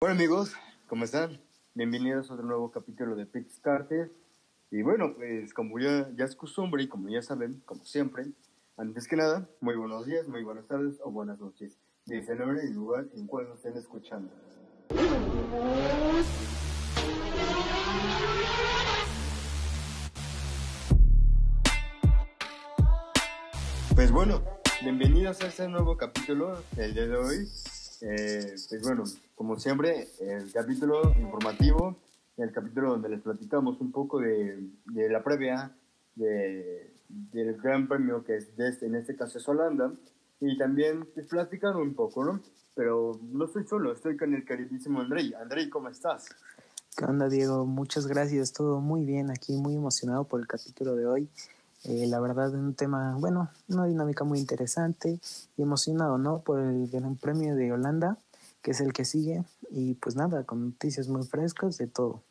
Bueno amigos, ¿cómo están? Bienvenidos a otro nuevo capítulo de Carter. Y bueno, pues como ya, es costumbre y como ya saben, como siempre, antes que nada, muy buenos días, muy buenas tardes o buenas noches. Dice el nombre y lugar en cual nos estén escuchando. Pues bueno, bienvenidos a este nuevo capítulo del día de hoy. Eh, pues bueno, como siempre, el capítulo informativo, el capítulo donde les platicamos un poco de, de la previa de, del Gran Premio que es de este, en este caso es Holanda, y también les platican un poco, ¿no? Pero no estoy solo, estoy con el queridísimo Andrei. Andrei, ¿cómo estás? ¿Qué onda, Diego? Muchas gracias, todo muy bien aquí, muy emocionado por el capítulo de hoy. Eh, la verdad, un tema, bueno, una dinámica muy interesante y emocionado, ¿no? Por el Gran Premio de Holanda, que es el que sigue, y pues nada, con noticias muy frescas de todo.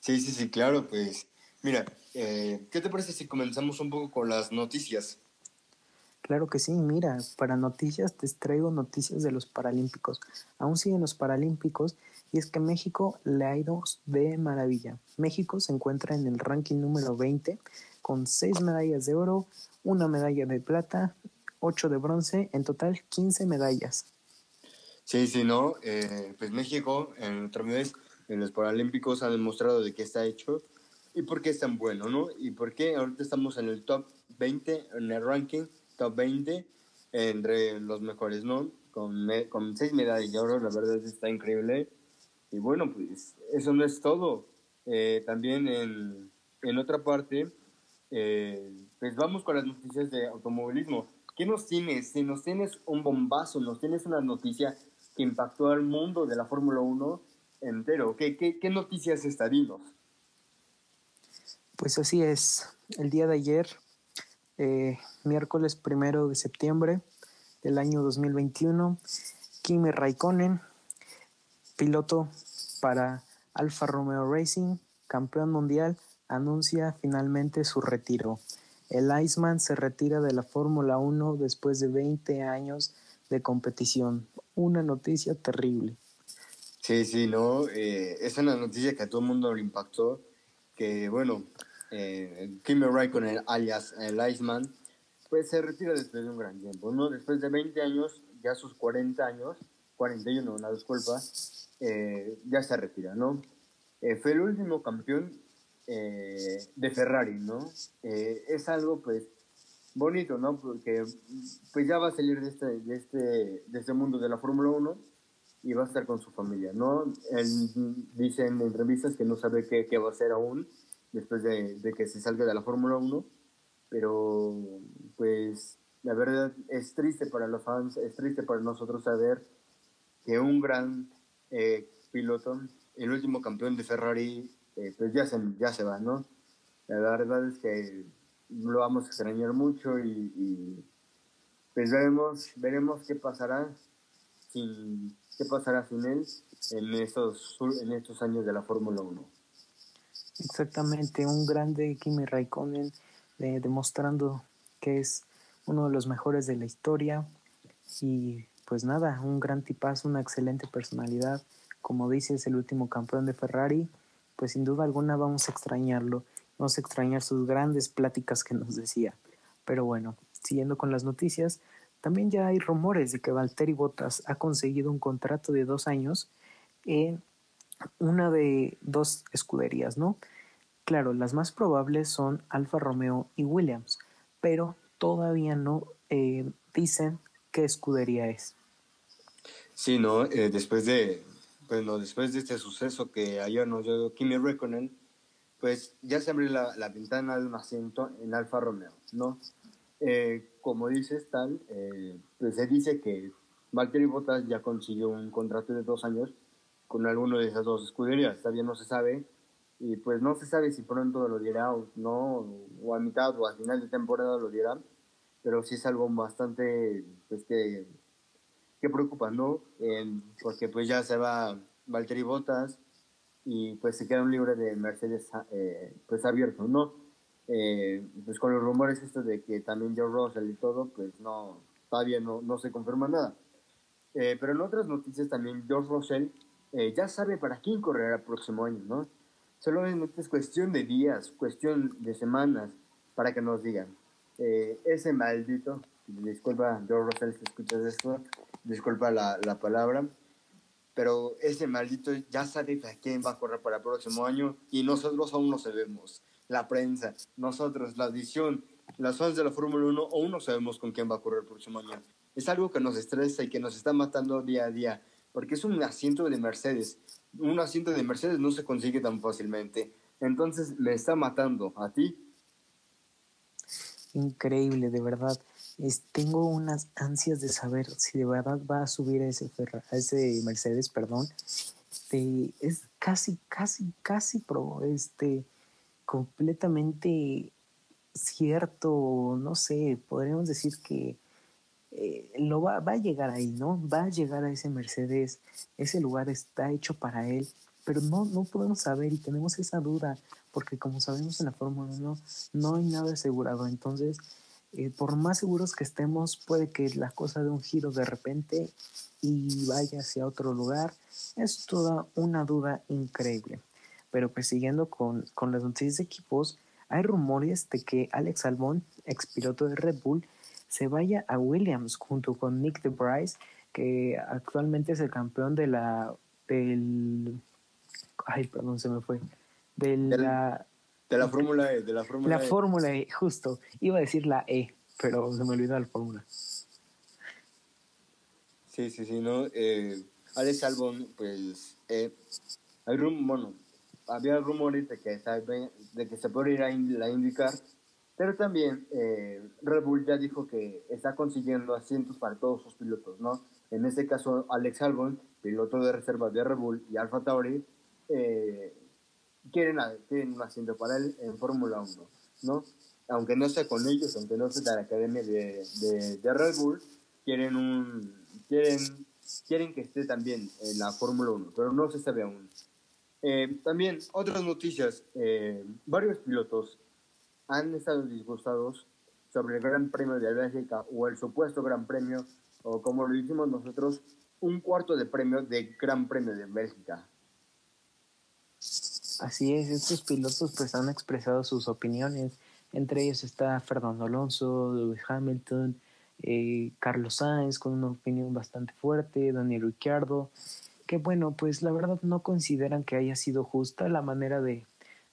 Sí, sí, sí, claro, pues mira, eh, ¿qué te parece si comenzamos un poco con las noticias? Claro que sí, mira, para noticias te traigo noticias de los Paralímpicos. Aún siguen los Paralímpicos y es que México le ha ido de maravilla. México se encuentra en el ranking número 20 con seis medallas de oro, una medalla de plata, ocho de bronce, en total 15 medallas. Sí, sí, no, eh, pues México en otra vez en los Paralímpicos ha demostrado de qué está hecho y por qué es tan bueno, ¿no? Y por qué ahorita estamos en el top 20, en el ranking top 20 entre los mejores, ¿no? Con, con seis medallas de oro, la verdad está increíble. Y bueno, pues eso no es todo. Eh, también en, en otra parte, eh, pues vamos con las noticias de automovilismo. ¿Qué nos tienes? Si nos tienes un bombazo, nos tienes una noticia que impactó al mundo de la Fórmula 1 entero. ¿Qué, qué, qué noticias estadinos? Pues así es. El día de ayer, eh, miércoles primero de septiembre del año 2021, Kimi Raikkonen, piloto para Alfa Romeo Racing, campeón mundial, anuncia finalmente su retiro. El Iceman se retira de la Fórmula 1 después de 20 años de competición. Una noticia terrible. Sí, sí, no, eh, es una noticia que a todo el mundo le impactó, que bueno, eh, Kimi Raikkonen, alias el Iceman, pues se retira después de un gran tiempo, ¿no? Después de 20 años, ya sus 40 años, 41, una disculpa, eh, ya se retira, ¿no? Eh, fue el último campeón eh, de Ferrari, ¿no? Eh, es algo, pues, bonito, ¿no? Porque pues ya va a salir de este, de este, de este mundo de la Fórmula 1 y va a estar con su familia, ¿no? Él dice en entrevistas que no sabe qué, qué va a hacer aún después de, de que se salga de la Fórmula 1, pero pues la verdad es triste para los fans, es triste para nosotros saber que un gran eh, piloto, el último campeón de Ferrari, eh, pues ya se, ya se va, ¿no? La verdad es que lo vamos a extrañar mucho y, pues veremos, veremos qué pasará sin, qué pasará sin él en estos, en estos años de la Fórmula 1. Exactamente, un grande Kimi Raikkonen eh, demostrando que es uno de los mejores de la historia y pues nada, un gran tipazo, una excelente personalidad, como dices, el último campeón de Ferrari pues sin duda alguna vamos a extrañarlo, vamos a extrañar sus grandes pláticas que nos decía. Pero bueno, siguiendo con las noticias, también ya hay rumores de que Valtteri Bottas ha conseguido un contrato de dos años en una de dos escuderías, ¿no? Claro, las más probables son Alfa Romeo y Williams, pero todavía no eh, dicen qué escudería es. Sí, ¿no? Eh, después de, bueno, después de este suceso que ayer nos dio Kimi Räikkönen, pues ya se abrió la, la ventana del asiento en Alfa Romeo, ¿no? Eh, como dices, tal, eh, pues se dice que Valtteri Bottas ya consiguió un contrato de dos años con alguno de esas dos escuderías, todavía no se sabe, y pues no se sabe si pronto lo dirá o no, o a mitad o al final de temporada lo dirá, pero sí es algo bastante, pues que que preocupa, ¿no? porque pues ya se va Valtteri Bottas y pues se queda un libro de Mercedes eh, pues abierto, ¿no? Eh, pues con los rumores estos de que también Joe Russell y todo, pues no, todavía no, no se confirma nada. Eh, pero en otras noticias también George Russell eh, ya sabe para quién correrá el próximo año, ¿no? Solamente es cuestión de días, cuestión de semanas para que nos digan. Eh, ese maldito, disculpa, George Russell, si escuchas esto, disculpa la, la palabra, pero ese maldito ya sabe para quién va a correr para el próximo año y nosotros aún no sabemos. La prensa, nosotros, la edición, las fans de la Fórmula 1 aún no sabemos con quién va a correr el próximo año. Es algo que nos estresa y que nos está matando día a día, porque es un asiento de Mercedes. Un asiento de Mercedes no se consigue tan fácilmente. Entonces me está matando. ¿A ti? Increíble, de verdad. Tengo unas ansias de saber si de verdad va a subir a ese, a ese Mercedes, perdón. es casi, casi, casi pro, este, completamente cierto, no sé, podríamos decir que eh, lo va, va, a llegar ahí, ¿no? Va a llegar a ese Mercedes, ese lugar está hecho para él, pero no, no podemos saber y tenemos esa duda, porque como sabemos en la Fórmula 1, no hay nada asegurado, entonces, eh, por más seguros que estemos, puede que la cosa dé un giro de repente y vaya hacia otro lugar, es toda una duda increíble. Pero pues siguiendo con, con las noticias de equipos, hay rumores de que Alex Albon, ex piloto de Red Bull, se vaya a Williams junto con Nick de Bryce, que actualmente es el campeón de la del ay, perdón, se me fue. De la de la Fórmula E, de la Fórmula La e. Fórmula E, justo. Iba a decir la E, pero se me olvidó la fórmula. Sí, sí, sí, no. Eh, Alex Albon, pues, eh, hay rum, bueno, había rumores de que, de que se puede ir a la IndyCar, pero también eh, Red Bull ya dijo que está consiguiendo asientos para todos sus pilotos, ¿no? En este caso, Alex Albon, piloto de reserva de Red Bull y Alfa Tauri, eh, quieren, quieren, un asiento para él en Fórmula 1, ¿no? Aunque no sea con ellos, aunque no sea de la academia de, de, Red Bull, quieren un quieren quieren que esté también en la Fórmula 1, pero no se sabe aún. Eh, también otras noticias, varios pilotos han estado disgustados sobre el Gran Premio de Bélgica o el supuesto Gran Premio, o como lo hicimos nosotros, un cuarto de premio de Gran Premio de Bélgica. Así es, estos pilotos pues han expresado sus opiniones, entre ellos está Fernando Alonso, Lewis Hamilton, eh, Carlos Sainz con una opinión bastante fuerte, Daniel Ricciardo, que bueno, pues la verdad no consideran que haya sido justa la manera de,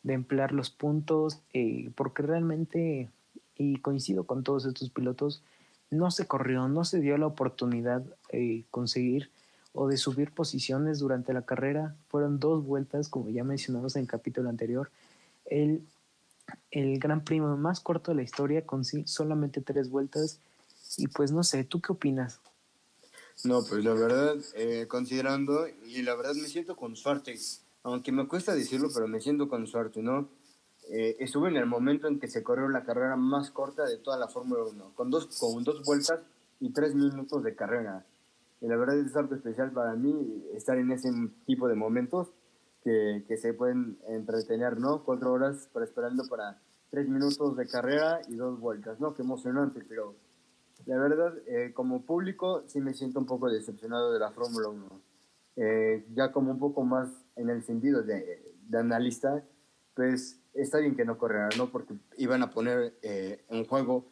de emplear los puntos, eh, porque realmente, y coincido con todos estos pilotos, no se corrió, no se dio la oportunidad de conseguir o de subir posiciones durante la carrera. Fueron dos vueltas, como ya mencionamos en el capítulo anterior. El, el Gran Premio más corto de la historia con solamente tres vueltas. Y pues no sé, ¿tú qué opinas? No, pues la verdad, eh, considerando, y la verdad me siento con suerte aunque me cuesta decirlo, pero me siento con suerte, ¿no? Eh, estuve en el momento en que se corrió la carrera más corta de toda la Fórmula 1, con dos, con dos vueltas y tres minutos de carrera. Y la verdad es algo especial para mí estar en ese tipo de momentos que, que se pueden entretener, ¿no? Cuatro horas para esperando para tres minutos de carrera y dos vueltas, ¿no? Qué emocionante, pero la verdad, eh, como público, sí me siento un poco decepcionado de la Fórmula 1. Eh, ya como un poco más en el sentido de, de analista, pues está bien que no corrieran, ¿no? Porque iban a poner eh, en juego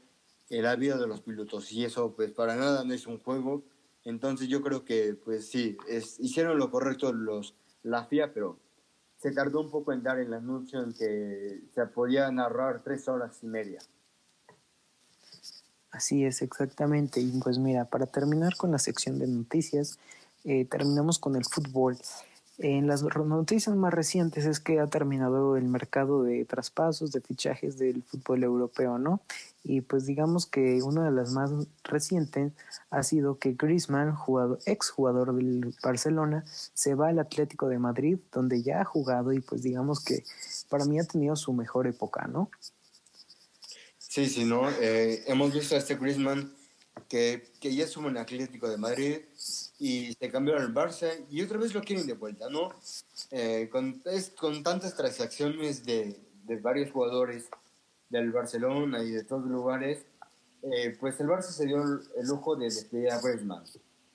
la vida de los pilotos y eso pues para nada no es un juego. Entonces yo creo que pues sí, es, hicieron lo correcto los, la FIA, pero se tardó un poco en dar el anuncio en que se podía narrar tres horas y media. Así es, exactamente. Y pues mira, para terminar con la sección de noticias, eh, terminamos con el fútbol. En las noticias más recientes es que ha terminado el mercado de traspasos, de fichajes del fútbol europeo, ¿no? Y pues digamos que una de las más recientes ha sido que Griezmann, jugador, ex jugador del Barcelona, se va al Atlético de Madrid, donde ya ha jugado y pues digamos que para mí ha tenido su mejor época, ¿no? Sí, sí, ¿no? Eh, hemos visto a este Griezmann que, ya estuvo en Atlético de Madrid, y se cambió al Barça y otra vez lo quieren de vuelta, ¿no? Eh, con, es, con tantas transacciones de, de, varios jugadores del Barcelona y de todos lugares, eh, pues el Barça se dio el, lujo de despedir a Griezmann.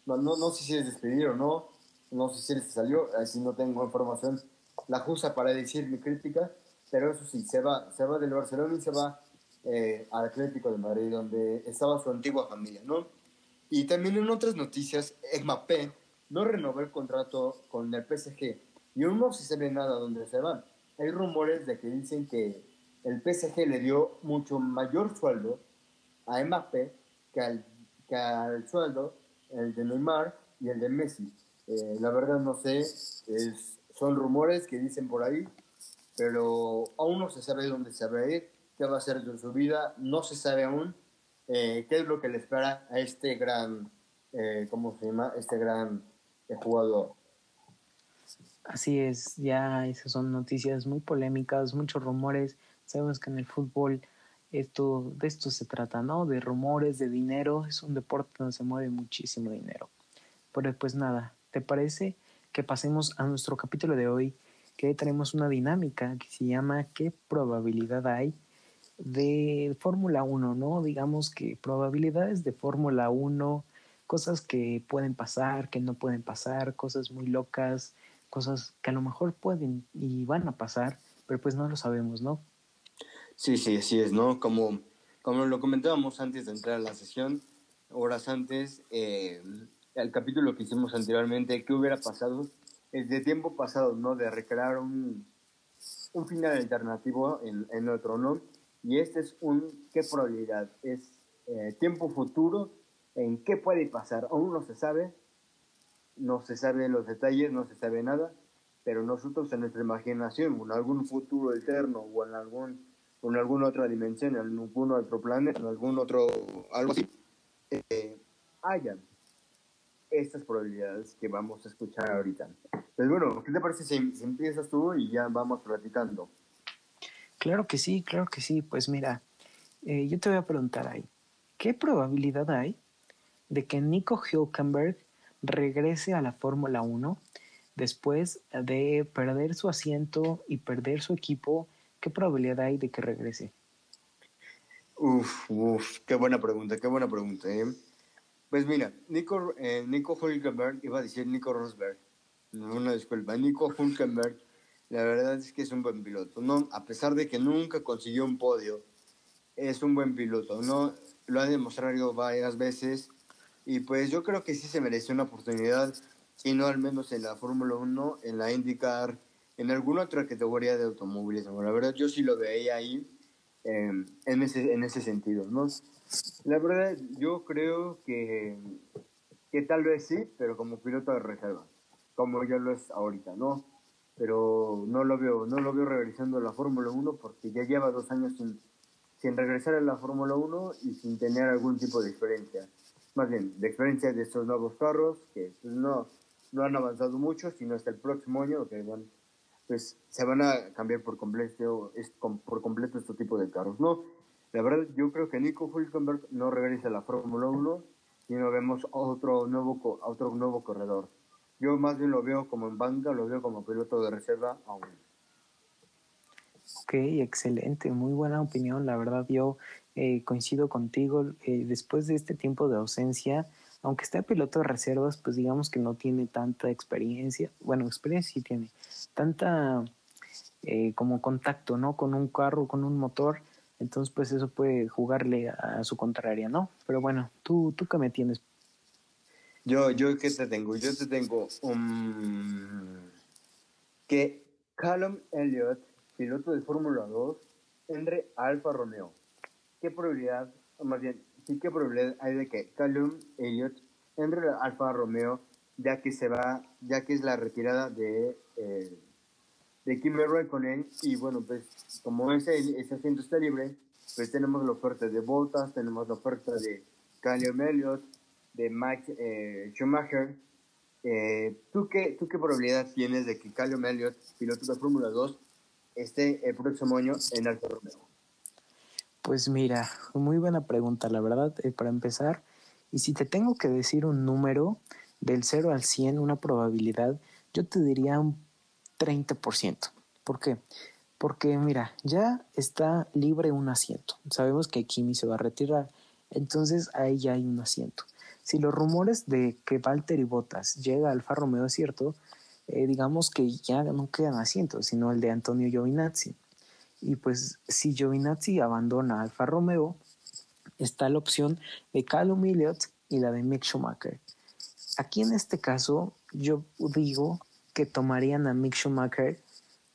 No, no, no sé si es despedir o no, no sé si se salió, así no tengo información la justa para decir mi crítica, pero eso sí, se va, se va del Barcelona y se va eh, al Atlético de Madrid, donde estaba su antigua familia, ¿no? Y también en otras noticias, Mbappé no renovó el contrato con el PSG y aún no se sabe nada dónde se va. Hay rumores de que dicen que el PSG le dio mucho mayor sueldo a Mbappé que al, que al sueldo el de Neymar y el de Messi. Eh, la verdad no sé, es, son rumores que dicen por ahí, pero aún no se sabe dónde se va a ir, qué va a hacer de su vida, no se sabe aún eh, qué es lo que le espera a este gran, eh, ¿cómo se llama? Este gran eh, jugador. Así es, ya esas son noticias muy polémicas, muchos rumores. Sabemos que en el fútbol esto, de esto se trata, ¿no? De rumores, de dinero. Es un deporte donde se mueve muchísimo dinero. Pero pues nada, ¿te parece que pasemos a nuestro capítulo de hoy? Que tenemos una dinámica que se llama ¿Qué probabilidad hay de Fórmula 1, ¿no? Digamos que probabilidades de Fórmula 1, cosas que pueden pasar, que no pueden pasar, cosas muy locas, cosas que a lo mejor pueden y van a pasar, pero pues no lo sabemos, ¿no? Sí, sí, así es, ¿no? Como, como lo comentábamos antes de entrar a la sesión, horas antes, eh, el capítulo que hicimos anteriormente, ¿qué hubiera pasado? Es de tiempo pasado, ¿no? De recrear un, un final alternativo en, en otro, ¿no? Y este es un qué probabilidad, es eh, tiempo futuro, en qué puede pasar, aún no se sabe, no se sabe los detalles, no se sabe nada, pero nosotros en nuestra imaginación, en algún futuro eterno o en algún en alguna otra dimensión, en algún otro planeta, en algún otro, algo así, eh, hayan estas probabilidades que vamos a escuchar ahorita. Pues bueno, ¿qué te parece si, si empiezas tú y ya vamos platicando? Claro que sí, claro que sí. Pues mira, eh, yo te voy a preguntar ahí, ¿qué probabilidad hay de que Nico Hülkenberg regrese a la Fórmula 1 después de perder su asiento y perder su equipo? ¿Qué probabilidad hay de que regrese? Uf, uf, qué buena pregunta, qué buena pregunta. ¿eh? Pues mira, Nico, eh, Nico Hülkenberg, iba a decir Nico Rosberg, una disculpa, Nico Hülkenberg la verdad es que es un buen piloto, ¿no? A pesar de que nunca consiguió un podio, es un buen piloto, ¿no? Lo ha demostrado varias veces y pues yo creo que sí se mereció una oportunidad, si no al menos en la Fórmula 1, en la IndyCar, en alguna otra categoría de automovilismo. La verdad yo sí lo veía ahí em, en, ese, en ese sentido, ¿no? La verdad yo creo que, que tal vez sí, pero como piloto de reserva, como ya lo es ahorita, ¿no? Pero no lo veo, no lo veo regresando a la Fórmula 1 porque ya lleva dos años sin, sin regresar a la Fórmula 1 y sin tener algún tipo de experiencia. Más bien, de experiencia de estos nuevos carros que pues, no, no han avanzado mucho, sino hasta el próximo año que van, pues se van a cambiar por completo, por completo este tipo de carros. No, la verdad yo creo que Nico Hülkenberg no regresa a la Fórmula 1, sino vemos otro nuevo, otro nuevo corredor. Yo más bien lo veo como en banca, lo veo como piloto de reserva aún. Ok, excelente, muy buena opinión. La verdad, yo eh, coincido contigo. Eh, después de este tiempo de ausencia, aunque esté piloto de reservas, pues digamos que no tiene tanta experiencia. Bueno, experiencia sí tiene. Tanta eh, como contacto, ¿no? Con un carro, con un motor. Entonces, pues eso puede jugarle a su contraria, ¿no? Pero bueno, ¿tú, tú qué me tienes yo, yo, ¿qué te tengo? Yo te tengo un... que Callum Elliott, piloto de Fórmula 2, entre Alfa Romeo. ¿Qué probabilidad, más bien, sí, qué probabilidad hay de que Callum Elliott entre Alfa Romeo, ya que se va, ya que es la retirada de, eh, de Kimi Raikkonen, y bueno, pues como ese, ese asiento está libre, pues tenemos la oferta de Bottas, tenemos la oferta de Callum Elliott, de Mike eh, Schumacher. Eh, ¿tú, qué, ¿Tú qué probabilidad tienes de que Callum Elliott, piloto de Fórmula 2, esté el próximo año en Alfa Romeo? Pues mira, muy buena pregunta, la verdad, eh, para empezar. Y si te tengo que decir un número del 0 al 100, una probabilidad, yo te diría un 30%. ¿Por qué? Porque mira, ya está libre un asiento. Sabemos que Kimi se va a retirar, entonces ahí ya hay un asiento. Si los rumores de que Valtteri Bottas llega a Alfa Romeo es cierto, eh, digamos que ya no quedan asientos, sino el de Antonio Giovinazzi. Y pues si Giovinazzi abandona Alfa Romeo, está la opción de Callum Elliott y la de Mick Schumacher. Aquí en este caso yo digo que tomarían a Mick Schumacher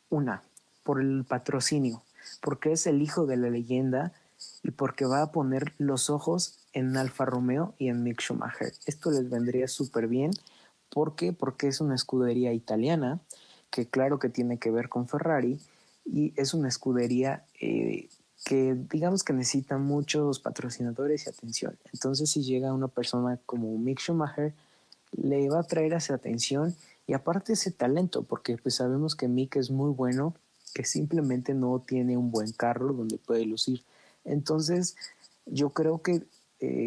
una, por el patrocinio, porque es el hijo de la leyenda y porque va a poner los ojos en Alfa Romeo y en Mick Schumacher. Esto les vendría súper bien ¿Por qué? Porque es una escudería italiana, que claro que tiene que ver con Ferrari, y es una escudería eh, que digamos que necesita muchos patrocinadores y atención. Entonces si llega una persona como Mick Schumacher, le va a traer esa atención y aparte ese talento, porque pues sabemos que Mick es muy bueno, que simplemente no tiene un buen carro donde puede lucir. Entonces yo creo que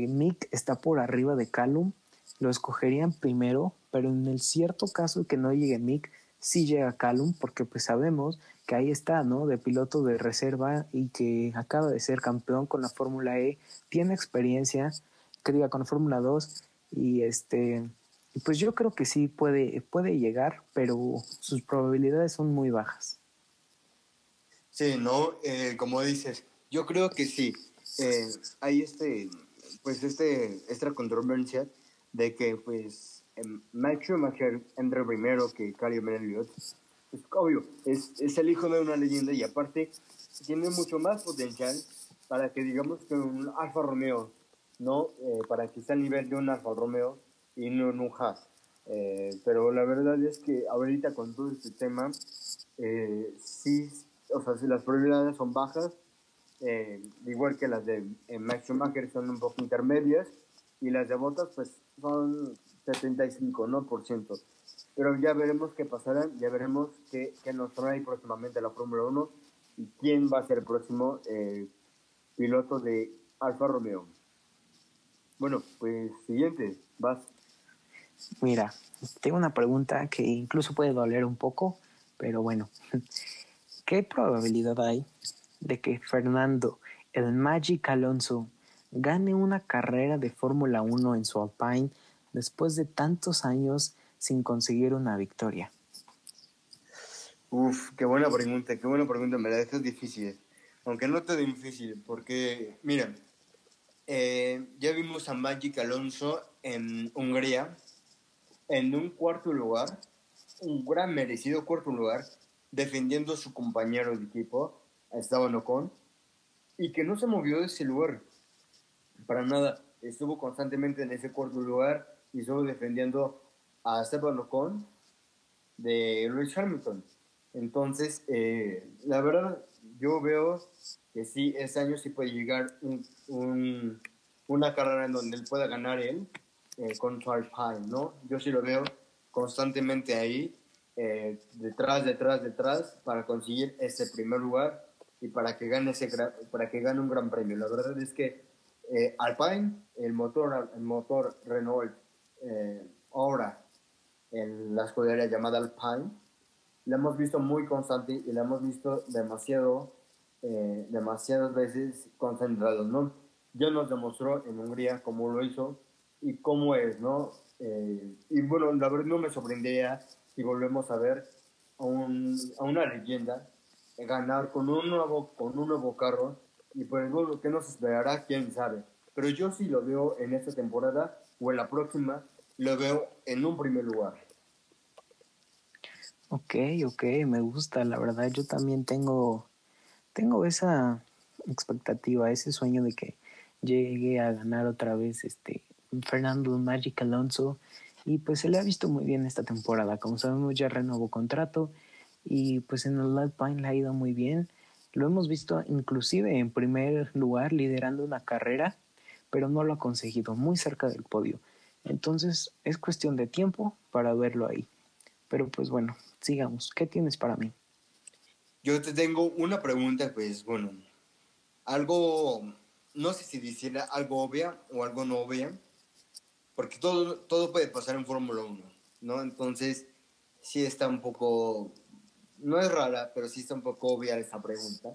eh, Mick está por arriba de Callum, lo escogerían primero pero en el cierto caso que no llegue Mick, sí llega Callum, porque pues sabemos que ahí está, ¿no? De piloto de reserva y que acaba de ser campeón con la Fórmula E, tiene experiencia, que con la Fórmula 2 y este, pues yo creo que sí puede, puede llegar, pero sus probabilidades son muy bajas. Sí, ¿no? Eh, como dices, yo creo que sí. Eh, hay este, pues este, esta controversia de que pues Mike Schumacher entra primero que Callum Elliott. Es obvio, es, es, el hijo de una leyenda y aparte tiene mucho más potencial para que digamos que un Alfa Romeo, ¿no? Eh, para que esté al nivel de un Alfa Romeo y no en un Haas. Eh, pero la verdad es que ahorita con todo este tema, eh, sí, o sea, si las probabilidades son bajas, igual que las de Max Schumacher son un poco intermedias y las de Bottas pues son 75, ¿no? Por ciento. Pero ya veremos qué pasará, ya veremos qué, qué nos trae próximamente la Fórmula 1 y quién va a ser el próximo eh, piloto de Alfa Romeo. Bueno, pues siguiente, vas. Mira, tengo una pregunta que incluso puede doler un poco, pero bueno. ¿Qué probabilidad hay de que Fernando, el Magic Alonso, gane una carrera de Fórmula 1 en su Alpine después de tantos años sin conseguir una victoria? Uf, qué buena pregunta, qué buena pregunta, me la dejas difícil. Aunque no te difícil, porque, mira, eh, ya vimos a Magic Alonso en Hungría, en un cuarto lugar, un gran merecido cuarto lugar, defendiendo a su compañero de equipo, a Esteban Ocon, y que no se movió de ese lugar, para nada. Estuvo constantemente en ese cuarto lugar, y estuvo defendiendo a Esteban Ocon de Lewis Hamilton. Entonces, eh, la verdad, yo veo que sí, ese año sí puede llegar un, una carrera en donde él pueda ganar él eh, con Alpine, ¿no? Yo sí lo veo constantemente ahí, eh, detrás, detrás, detrás, para conseguir ese primer lugar y para que gane, ese, para que gane un gran premio. La verdad es que Alpine, el motor, el motor Renault eh, ahora en la escudería llamada Alpine, la hemos visto muy constante y la hemos visto demasiado, eh, demasiadas veces concentrado, ¿no? Ya nos demostró en Hungría cómo lo hizo y cómo es, ¿no? Eh, y bueno, la verdad no me sorprendería si volvemos a ver a, un, a una leyenda ganar con un nuevo, con un nuevo carro y pues bueno, ¿qué nos esperará? ¿Quién sabe? Pero yo sí lo veo en esta temporada o en la próxima, lo veo en un primer lugar. Ok, ok, me gusta, la verdad yo también tengo, tengo esa expectativa, ese sueño de que llegue a ganar otra vez este Fernando Magic Alonso y pues se le ha visto muy bien esta temporada, como sabemos ya renovó contrato y pues en el Alpine le ha ido muy bien, lo hemos visto inclusive en primer lugar liderando una carrera pero no lo ha conseguido, muy cerca del podio. Entonces es cuestión de tiempo para verlo ahí. Pero pues bueno, sigamos. ¿Qué tienes para mí? Yo te tengo una pregunta, pues bueno, algo, no sé si decir algo obvia o algo no obvia, porque todo, todo puede pasar en Fórmula 1, ¿no? Entonces sí está un poco, no es rara, pero sí está un poco obvia esta pregunta.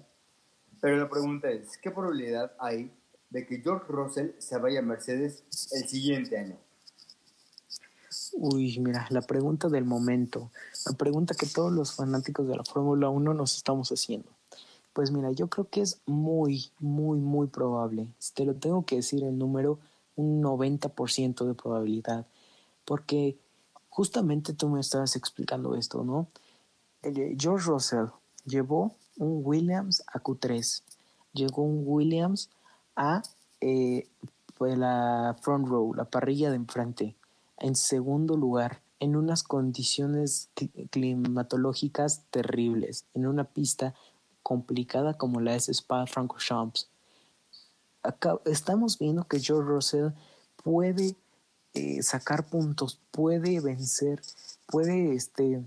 Pero la pregunta es, ¿qué probabilidad hay de que George Russell se vaya a Mercedes el siguiente año? Uy, mira, la pregunta del momento, la pregunta que todos los fanáticos de la Fórmula 1 nos estamos haciendo. Pues mira, yo creo que es muy, muy, muy probable. te lo tengo que decir el número, un 90% de probabilidad. Porque justamente tú me estabas explicando esto, ¿no? George Russell llevó un Williams a Q3, llegó un Williams a eh, pues, la front row, la parrilla de enfrente, en segundo lugar, en unas condiciones climatológicas terribles, en una pista complicada como la es Spa-Francorchamps. Estamos viendo que George Russell puede eh, sacar puntos, puede vencer, puede este,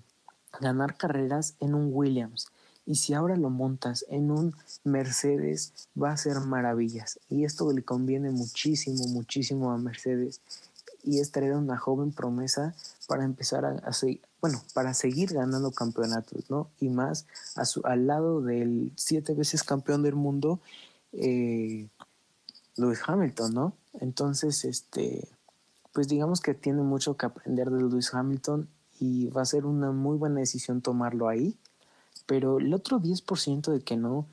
ganar carreras en un Williams. Y si ahora lo montas en un Mercedes, va a ser maravillas. Y esto le conviene muchísimo, muchísimo a Mercedes. Y es traer una joven promesa para empezar a, bueno, para seguir ganando campeonatos, ¿no? Y más a su, al lado del siete veces campeón del mundo, eh, Lewis Hamilton, ¿no? Entonces, este, pues digamos que tiene mucho que aprender de Lewis Hamilton y va a ser una muy buena decisión tomarlo ahí. Pero el otro 10% de que no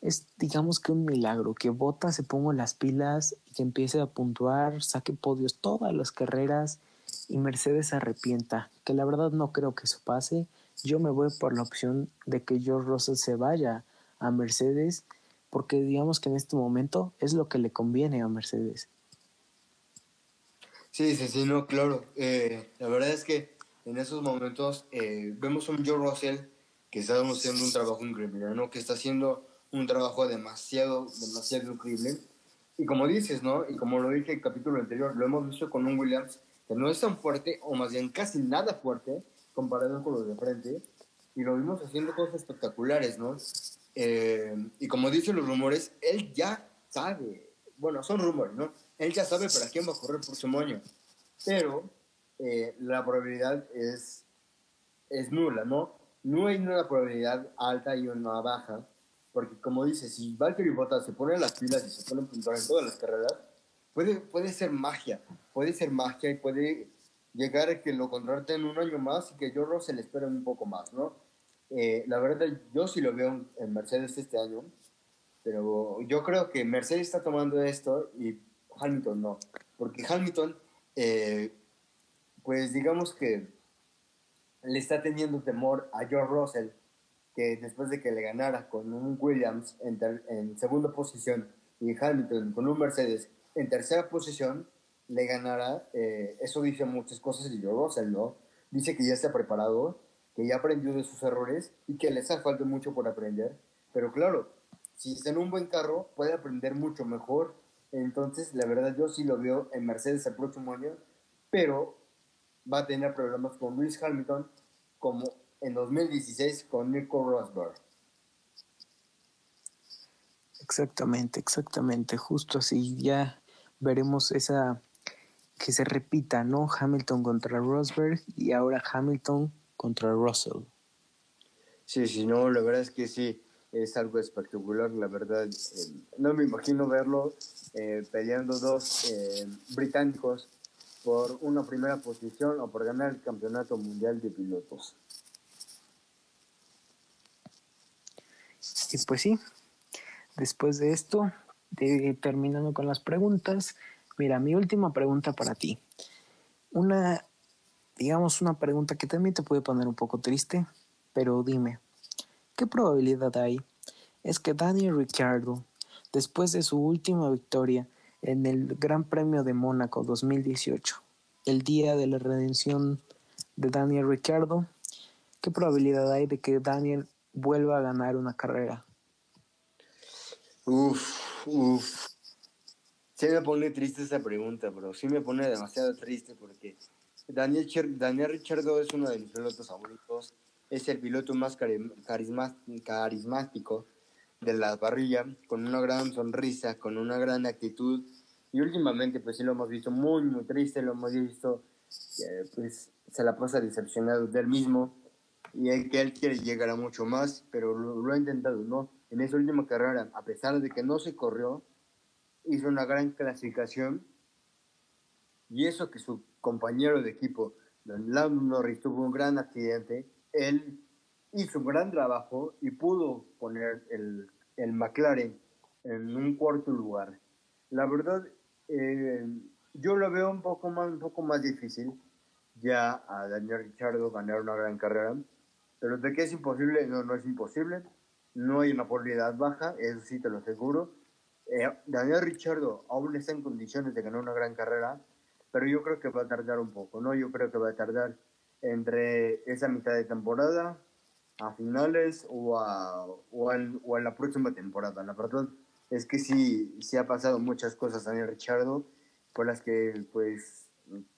es, digamos que un milagro, que Bota se ponga las pilas y que empiece a puntuar, saque podios todas las carreras y Mercedes se arrepienta, que la verdad no creo que eso pase. Yo me voy por la opción de que George Russell se vaya a Mercedes, porque digamos que en este momento es lo que le conviene a Mercedes. Sí, sí, sí, no, claro. Eh, la verdad es que en esos momentos eh, vemos un George Russell que está haciendo un trabajo increíble, ¿no? Que está haciendo un trabajo demasiado, demasiado increíble. Y como dices, ¿no? Y como lo dije en el capítulo anterior, lo hemos visto con un Williams que no es tan fuerte, o más bien casi nada fuerte, comparado con los de frente, y lo vimos haciendo cosas espectaculares, ¿no? Eh, y como dicen los rumores, él ya sabe, bueno, son rumores, ¿no? Él ya sabe para quién va a correr por su moño, pero eh, la probabilidad es, es nula, ¿no? No hay una probabilidad alta y una baja, porque como dice, si Valtteri Bottas se pone las pilas y se pone a puntuar en todas las carreras, puede, puede ser magia, puede ser magia y puede llegar a que lo contraten un año más y que yo se le espere un poco más, ¿no? Eh, la verdad, yo sí lo veo en Mercedes este año, pero yo creo que Mercedes está tomando esto y Hamilton no, porque Hamilton, eh, pues digamos que le está teniendo temor a George Russell, que después de que le ganara con un Williams en, en segunda posición y Hamilton con un Mercedes en tercera posición le ganara, eh, eso dice muchas cosas y yo Russell, ¿no? Dice que ya está preparado, que ya aprendió de sus errores y que les hace falta mucho por aprender. Pero claro, si está en un buen carro, puede aprender mucho mejor. Entonces, la verdad, yo sí lo veo en Mercedes el próximo año, pero va a tener problemas con Lewis Hamilton, como en 2016 con Nico Rosberg. Exactamente, exactamente, justo así. Ya veremos esa que se repita, ¿no? Hamilton contra Rosberg y ahora Hamilton contra Russell. Sí, sí, no, la verdad es que sí, es algo espectacular, la verdad. Eh, no me imagino verlo eh, peleando dos eh, británicos por una primera posición o por ganar el campeonato mundial de pilotos. Y pues sí, después de esto, terminando con las preguntas, mira, mi última pregunta para ti. Una, digamos, una pregunta que también te puede poner un poco triste, pero dime, ¿qué probabilidad hay es que Daniel Ricciardo, después de su última victoria en el Gran Premio de Mónaco 2018, el día de la redención de Daniel Ricciardo, ¿qué probabilidad hay de que Daniel vuelva a ganar una carrera? Uf, uf. Sí me pone triste esa pregunta, bro. Sí me pone demasiado triste porque Daniel, Daniel Richardo es uno de mis pilotos favoritos. Es el piloto más carismático de la parrilla, con una gran sonrisa, con una gran actitud. Y últimamente, pues sí lo hemos visto muy, muy triste. Lo hemos visto, pues se la pasa decepcionado del mismo. Y que él quiere llegar a mucho más, pero lo ha intentado, ¿no? en esa última carrera, a pesar de que no se corrió, hizo una gran clasificación y eso que su compañero de equipo, Lando Norris, tuvo un gran accidente, él hizo un gran trabajo y pudo poner el, el McLaren en un cuarto lugar. La verdad, eh, yo lo veo un poco más, un poco más difícil ya a Daniel Ricciardo ganar una gran carrera, pero de que es imposible, no, no es imposible, no hay una probabilidad baja, eso sí te lo aseguro. Eh, Daniel Ricciardo aún está en condiciones de ganar una gran carrera, pero yo creo que va a tardar un poco, ¿no? Yo creo que va a tardar entre esa mitad de temporada a finales o, a, o, en, o en la próxima temporada. La verdad es que sí, sí ha pasado muchas cosas Daniel Richardo por las que pues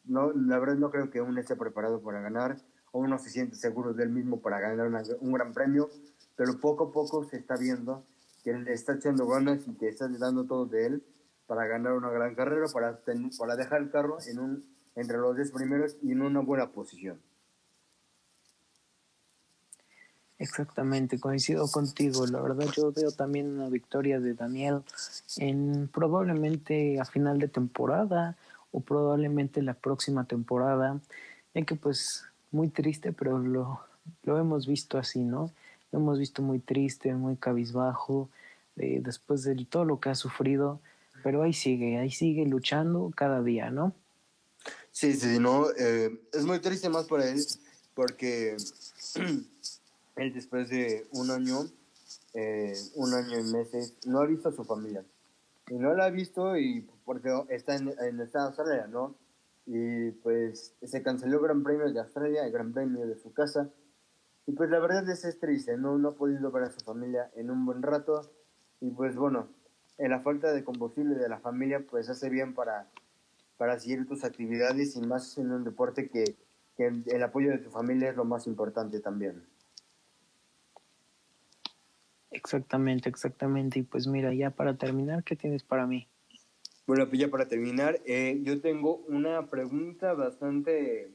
no, la verdad no creo que uno esté preparado para ganar o uno se siente seguro del mismo para ganar un gran premio, pero poco a poco se está viendo que él está echando ganas y que está dando todo de él para ganar una gran carrera, para, para dejar el carro un, entre los 10 primeros y en una buena posición. Exactamente, coincido contigo. La verdad yo veo también una victoria de Daniel en probablemente a final de temporada o probablemente la próxima temporada, ya que pues muy triste, pero lo, lo hemos visto así, ¿no? Lo hemos visto muy triste, muy cabizbajo, eh, después de todo lo que ha sufrido, pero ahí sigue, ahí sigue luchando cada día, ¿no? Sí, sí, no, eh, es muy triste más por él, porque él después de un año, eh, un año y meses, no ha visto a su familia. Y no la ha visto y porque está en, en Estados Australia, ¿no? Y pues se canceló el Gran Premio de Australia, el Gran Premio de su casa. Y pues la verdad es, es triste, ¿no? No ha podido ver a su familia en un buen rato. Y pues bueno, en la falta de combustible de la familia pues hace bien para, para seguir tus actividades y más en un deporte que, que el apoyo de tu familia es lo más importante también. Exactamente, exactamente. Y pues mira, ya para terminar, ¿qué tienes para mí? Bueno, pues ya para terminar, eh, yo tengo una pregunta bastante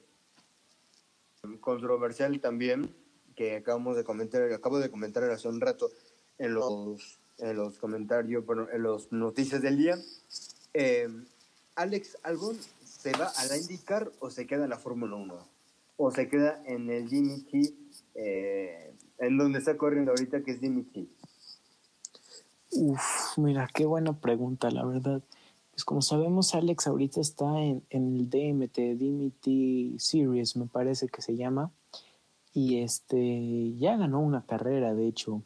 controversial también, que acabamos de comentar, acabo de comentar hace un rato en los, en los comentarios, bueno, en los noticias del día. Eh, Alex ¿algún se va a la IndyCar o se queda en la Fórmula 1? ¿O se queda en el Jimmy eh, en donde está corriendo ahorita, que es Dimitri? Uf, mira, qué buena pregunta, la verdad. Pues como sabemos, Alex ahorita está en, el DMT, Dimitri Series, me parece que se llama. Y este ya ganó una carrera, de hecho.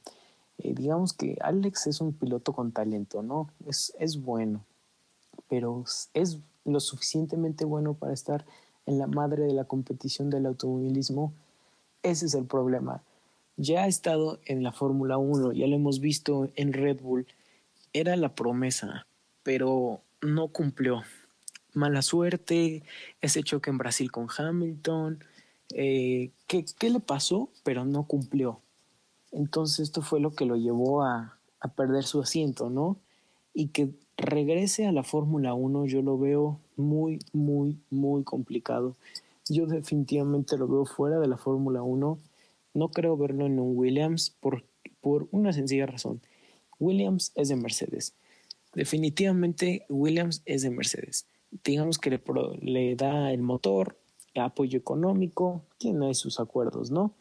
Eh, digamos que Alex es un piloto con talento, ¿no? Es, es bueno, pero es lo suficientemente bueno para estar en la madre de la competición del automovilismo. Ese es el problema ya ha estado en la Fórmula 1, ya lo hemos visto en Red Bull, era la promesa, pero no cumplió. Mala suerte, ese choque en Brasil con Hamilton, eh, ¿qué, ¿qué, le pasó? Pero no cumplió. Entonces esto fue lo que lo llevó a, a perder su asiento, ¿no? Y que regrese a la Fórmula 1 yo lo veo muy, muy, muy complicado. Yo definitivamente lo veo fuera de la Fórmula 1 no creo verlo en un Williams por, por una sencilla razón. Williams es de Mercedes. Definitivamente Williams es de Mercedes. Digamos que le, le da el motor, apoyo económico, tiene sus acuerdos, ¿no?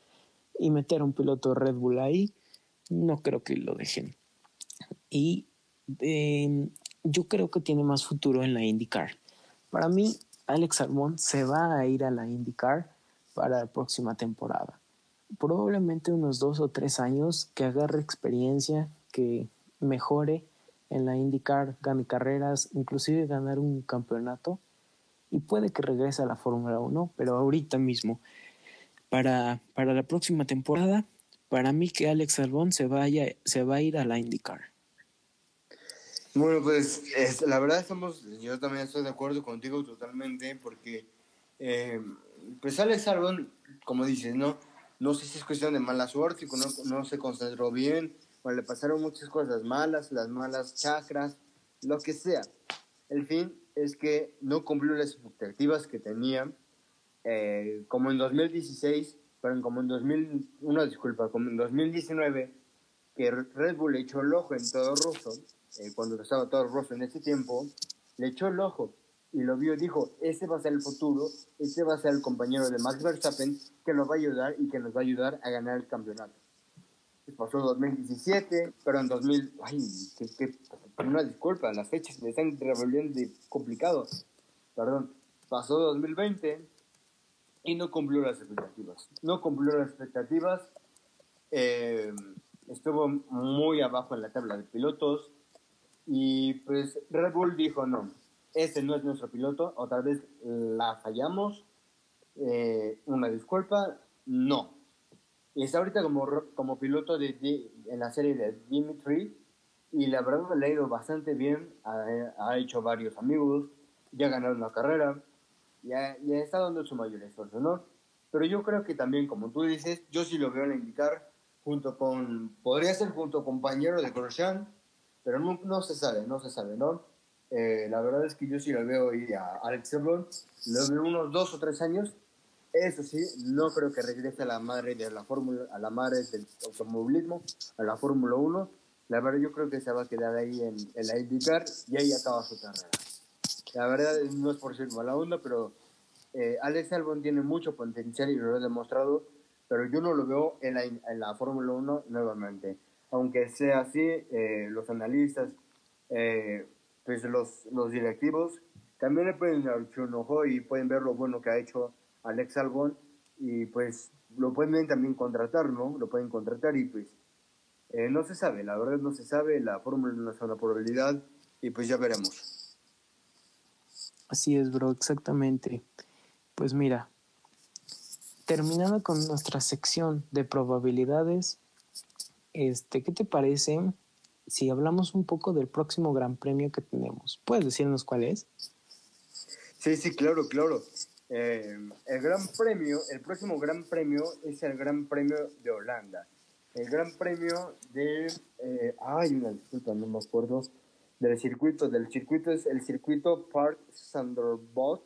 Y meter a un piloto Red Bull ahí, no creo que lo dejen. Y em, yo creo que tiene más futuro en la IndyCar. Para mí, Alex Albon se va a ir a la IndyCar para la próxima temporada probablemente unos dos o tres años que agarre experiencia, que mejore en la IndyCar, gane carreras, inclusive ganar un campeonato y puede que regrese a la Fórmula 1, pero ahorita mismo, para, para la próxima temporada, para mí que Alex Albon se, vaya, se va a ir a la IndyCar. Bueno, pues la verdad estamos, yo también estoy de acuerdo contigo totalmente porque eh, pues Alex Albon, como dices, ¿no? No sé si es cuestión de mala suerte, no, no se concentró bien, o le pasaron muchas cosas malas, las malas chakras, lo que sea. El fin es que no cumplió las expectativas que tenía, eh, como en 2016, pero como en 2000, una disculpa, como en 2019, que Red Bull echó el ojo en todo ruso, eh, cuando estaba todo Rosso en ese tiempo, le echó el ojo y lo vio y dijo, este va a ser el futuro, este va a ser el compañero de Max Verstappen que nos va a ayudar y que nos va a ayudar a ganar el campeonato. Pasó 2017, pero en 2000, ay, que, una disculpa, las fechas me están revolviendo complicado. Perdón, pasó 2020 y no cumplió las expectativas. No cumplió las expectativas. Eh, estuvo muy abajo en la tabla de pilotos y pues Red Bull dijo no, este no es nuestro piloto, otra vez la fallamos, eh, una disculpa, no. Está ahorita como, como piloto de, en la serie de Dimitri y la verdad le ha ido bastante bien, ha, hecho varios amigos, ya ha ganado una carrera, ya, ya está dando su mayor esfuerzo, ¿no? Pero yo creo que también, como tú dices, yo sí lo veo en indicar junto con, podría ser junto compañero de Grosjean, pero no, no se sabe, no se sabe, ¿no? Eh, la verdad es que yo sí lo veo ir a Alex Sebron, lo veo unos dos o tres años. Eso sí, no creo que regrese a la madre de la fórmula, a la madre del automovilismo, a la Fórmula 1. La verdad yo creo que se va a quedar ahí en, en la IndyCar y ahí acaba su carrera. La verdad no es por ser mala onda, pero eh, Alex Albon tiene mucho potencial y lo ha demostrado, pero yo no lo veo en la, en la Fórmula 1 nuevamente. Aunque sea así, eh, los analistas, eh, pues los, los directivos también le pueden dar un ojo y pueden ver lo bueno que ha hecho Alex Albon y pues lo pueden también contratar, ¿no? Lo pueden contratar y pues eh, no se sabe, la verdad no se sabe, la fórmula no es una probabilidad y pues ya veremos. Así es, bro, exactamente. Pues mira, terminando con nuestra sección de probabilidades, este, ¿qué te parece si hablamos un poco del próximo Gran Premio que tenemos. ¿Puedes decirnos cuál es? Sí, sí, claro, claro. Eh, el Gran Premio, el próximo Gran Premio es el Gran Premio de Holanda. El Gran Premio de, eh, ay, una disculpa, no me acuerdo del circuito. Del circuito es el circuito Park Sanderbot.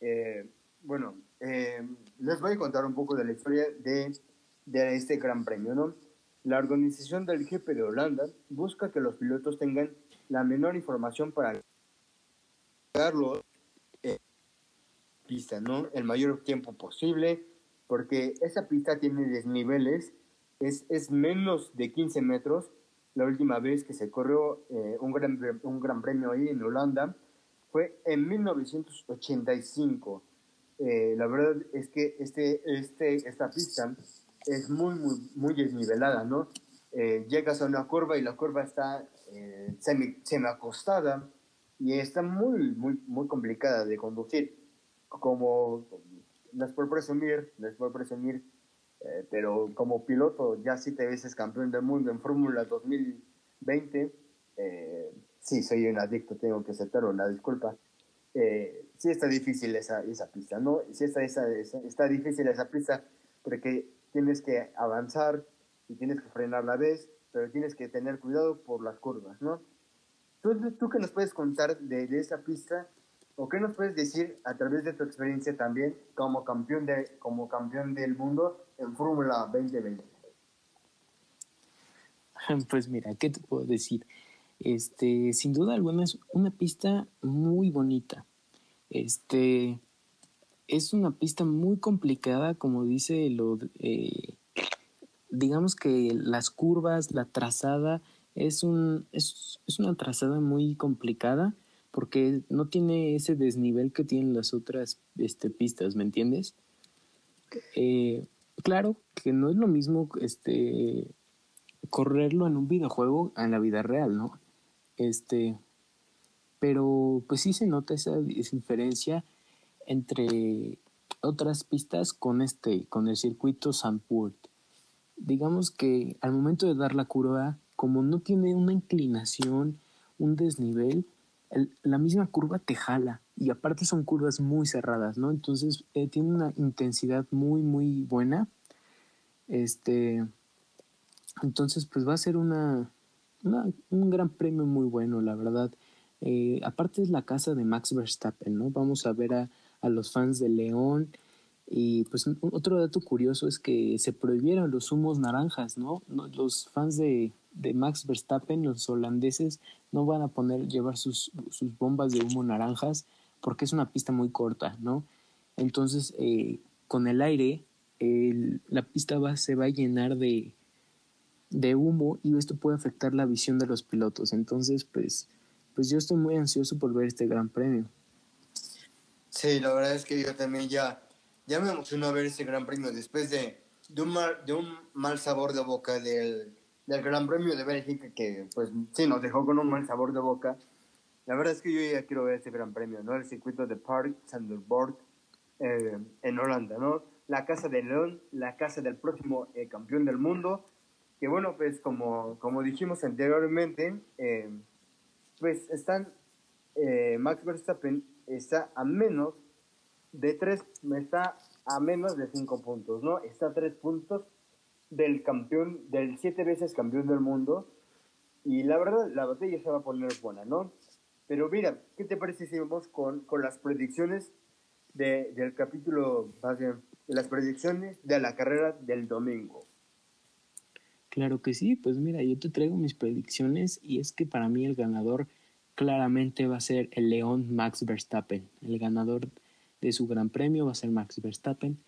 Eh, bueno, eh, les voy a contar un poco de la historia de, de este Gran Premio, ¿no? La organización del GP de Holanda busca que los pilotos tengan la menor información para darlo en pista, ¿no? El mayor tiempo posible, porque esa pista tiene desniveles, es, es menos de 15 metros. La última vez que se corrió eh, un, gran, un gran premio ahí en Holanda fue en 1985. Eh, la verdad es que este, este, esta pista es muy, muy, muy desnivelada, ¿no? Eh, llegas a una curva y la curva está eh, semi, acostada y está muy, muy, muy complicada de conducir. Como, es por presumir, es por presumir, eh, pero como piloto ya siete veces campeón del mundo en Fórmula 2020, eh, sí, soy un adicto, tengo que aceptarlo, una disculpa. sí está difícil esa, esa pista, ¿no? Sí está, esa, está difícil esa pista porque tienes que avanzar y tienes que frenar la vez, pero tienes que tener cuidado por las curvas, ¿no? ¿Tú, tú qué nos puedes contar de, de pista o qué nos puedes decir a través de tu experiencia también como campeón, de, como campeón del mundo en Fórmula 2020? Pues mira, ¿qué te puedo decir? Este, sin duda alguna es una pista muy bonita. Este, es una pista muy complicada, como dice lo, eh, digamos que las curvas, la trazada es un, es, una trazada muy complicada porque no tiene ese desnivel que tienen las otras este, pistas, ¿me entiendes? Eh, claro que no es lo mismo este correrlo en un videojuego en la vida real, ¿no? Este, pero pues sí se nota esa diferencia entre otras pistas con este, con el circuito Sandport. Digamos que al momento de dar la curva, como no tiene una inclinación, un desnivel, la misma curva te jala y aparte son curvas muy cerradas, ¿no? Entonces eh, tiene una intensidad muy, muy buena. Este, entonces pues va a ser una, un gran premio muy bueno, la verdad. Eh, aparte es la casa de Max Verstappen, ¿no? Vamos a ver a, a los fans de León Y pues otro dato curioso es que se prohibieron los humos naranjas, ¿no? Los fans de, de Max Verstappen, los holandeses, no van a poner, llevar sus, sus bombas de humo naranjas porque es una pista muy corta, ¿no? Entonces, eh, con el aire, la pista va, se va a llenar de, de humo y esto puede afectar la visión de los pilotos. Entonces, pues, pues yo estoy muy ansioso por ver este gran premio. Sí, la verdad es que yo también ya, ya me emociono a ver este gran premio después de, de, un, mal, de un mal sabor de boca del, del Gran Premio de Bélgica que, pues, sí, nos dejó con un mal sabor de boca. La verdad es que yo ya quiero ver este Gran Premio, ¿no? El circuito de Park Thunderbird eh, en Holanda, ¿no? La casa de León, la casa del próximo eh, campeón del mundo. Que bueno, pues como, como dijimos anteriormente, eh, pues están, Max Verstappen está a menos de tres, está a menos de cinco puntos, ¿no? Está a tres puntos del campeón, del siete veces campeón del mundo. Y la verdad, la batalla se va a poner buena, ¿no? Pero mira, ¿qué te parece si vamos con, con las predicciones de, del capítulo, de las predicciones de la carrera del domingo? Claro que sí, pues mira, yo te traigo mis predicciones y es que para mí el ganador claramente va a ser el León Max Verstappen. El ganador de su gran premio va a ser Max Verstappen.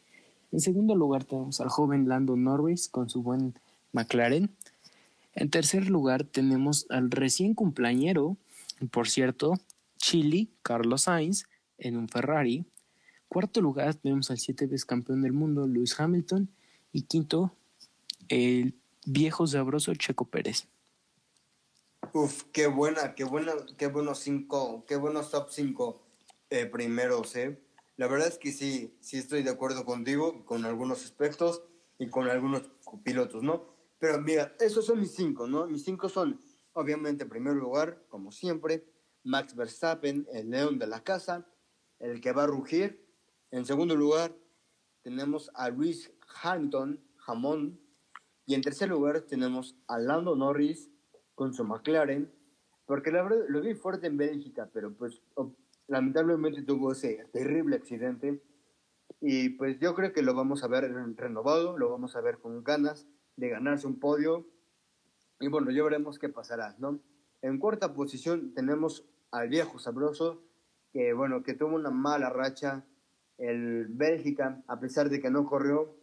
En segundo lugar tenemos al joven Lando Norris con su buen McLaren. En tercer lugar tenemos al recién cumpleañero, por cierto, Chile, Carlos Sainz, en un Ferrari. Cuarto lugar tenemos al siete veces campeón del mundo, Lewis Hamilton. Y quinto, el viejo sabroso Checo Pérez. Uf, qué buena, qué buena, qué buenos cinco, qué buenos top cinco eh, primeros, eh. La verdad es que sí, sí estoy de acuerdo contigo con algunos aspectos y con algunos pilotos, ¿no? Pero mira, esos son mis cinco, ¿no? Mis cinco son, obviamente, en primer lugar, como siempre, Max Verstappen, el león de la casa, el que va a rugir. En segundo lugar, tenemos a Luis Hamilton, jamón. Y en tercer lugar, tenemos a Lando Norris con su McLaren. Porque la verdad lo vi fuerte en Bélgica, pero pues lamentablemente tuvo ese terrible accidente y pues yo creo que lo vamos a ver renovado, lo vamos a ver con ganas de ganarse un podio y bueno, ya veremos qué pasará, ¿no? En cuarta posición tenemos al viejo sabroso que bueno, que tuvo una mala racha el Bélgica, a pesar de que no corrió,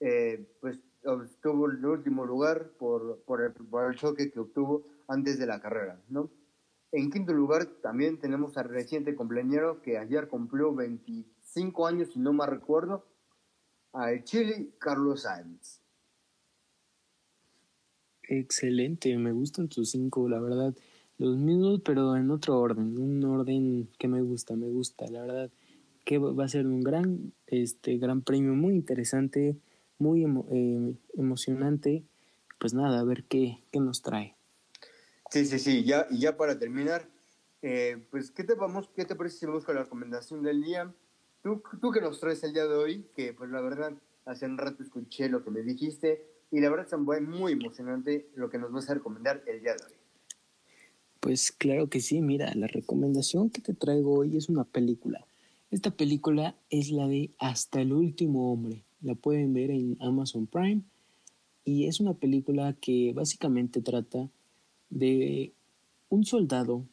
eh, pues obtuvo el último lugar por, por, el, por choque que obtuvo antes de la carrera, ¿no? En quinto lugar también tenemos al reciente cumpleañero que ayer cumplió 25 años, si no me recuerdo, al Chile Carlos Sainz. Excelente, me gustan tus cinco, la verdad. Los mismos, pero en otro orden, un orden que me gusta, me gusta, la verdad. Que va a ser un gran, este, gran premio muy interesante, muy eh, emocionante. Pues nada, a ver qué, qué nos trae. Sí, sí, sí, ya, y ya para terminar, eh, pues, ¿qué te, vamos, ¿qué te parece si vamos con la recomendación del día? Tú, tú que nos traes el día de hoy, que pues la verdad, hace un rato escuché lo que me dijiste, y la verdad es muy emocionante lo que nos vas a recomendar el día de hoy. Pues claro que sí, mira, la recomendación que te traigo hoy es una película. Esta película es la de Hasta el último hombre. La pueden ver en Amazon Prime. Y es una película que básicamente trata de un soldado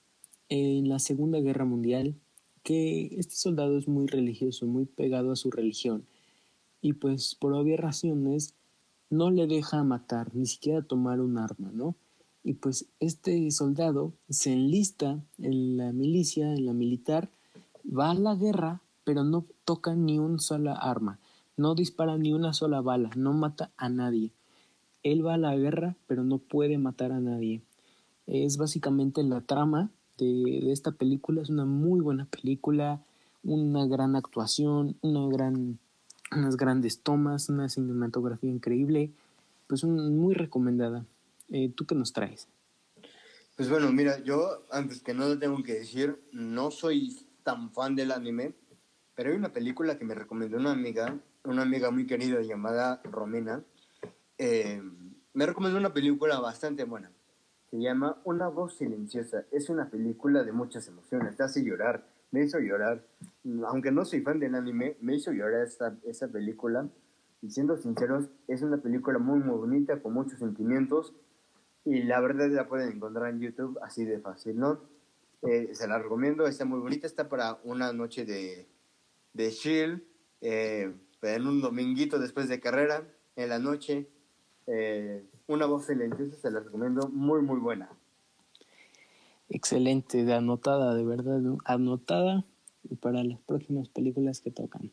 en la Segunda Guerra Mundial que este soldado es muy religioso, muy pegado a su religión. Y pues por obvias razones no le deja matar, ni siquiera tomar un arma, ¿no? Y pues este soldado se enlista en la milicia, en la militar, va a la guerra, pero no toca ni una sola arma, no dispara ni una sola bala, no mata a nadie. Él va a la guerra, pero no puede matar a nadie. Es básicamente la trama de, esta película. Es una muy buena película, una gran actuación, una gran, unas grandes tomas, una cinematografía increíble. Pues muy recomendada. Eh, ¿Tú qué nos traes? Pues bueno, mira, yo antes que nada tengo que decir, no soy tan fan del anime, pero hay una película que me recomendó una amiga, una amiga muy querida llamada Romina. Eh, me recomendó una película bastante buena. Se llama Una voz silenciosa. Es una película de muchas emociones, te hace llorar, me hizo llorar. Aunque no soy fan del anime, me hizo llorar esta, esta película. Y siendo sinceros, es una película muy, muy bonita, con muchos sentimientos. Y la verdad la pueden encontrar en YouTube así de fácil, ¿no? Eh, se la recomiendo, está muy bonita, está para una noche de, de chill, eh, en un dominguito después de carrera, en la noche. Eh, una voz silenciosa, se la recomiendo, muy, muy buena. Excelente, de anotada, de verdad, anotada para las próximas películas que tocan.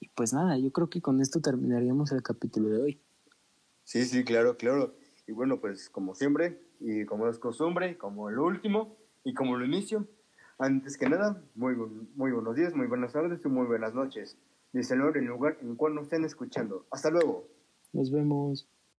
Y pues nada, yo creo que con esto terminaríamos el capítulo de hoy. Sí, sí, claro, claro. Y bueno, pues como siempre, y como es costumbre, como el último, y como lo inicio, antes que nada, muy, muy buenos días, muy buenas tardes y muy buenas noches. Dice el lugar en el cual nos estén escuchando. Hasta luego. Nos vemos.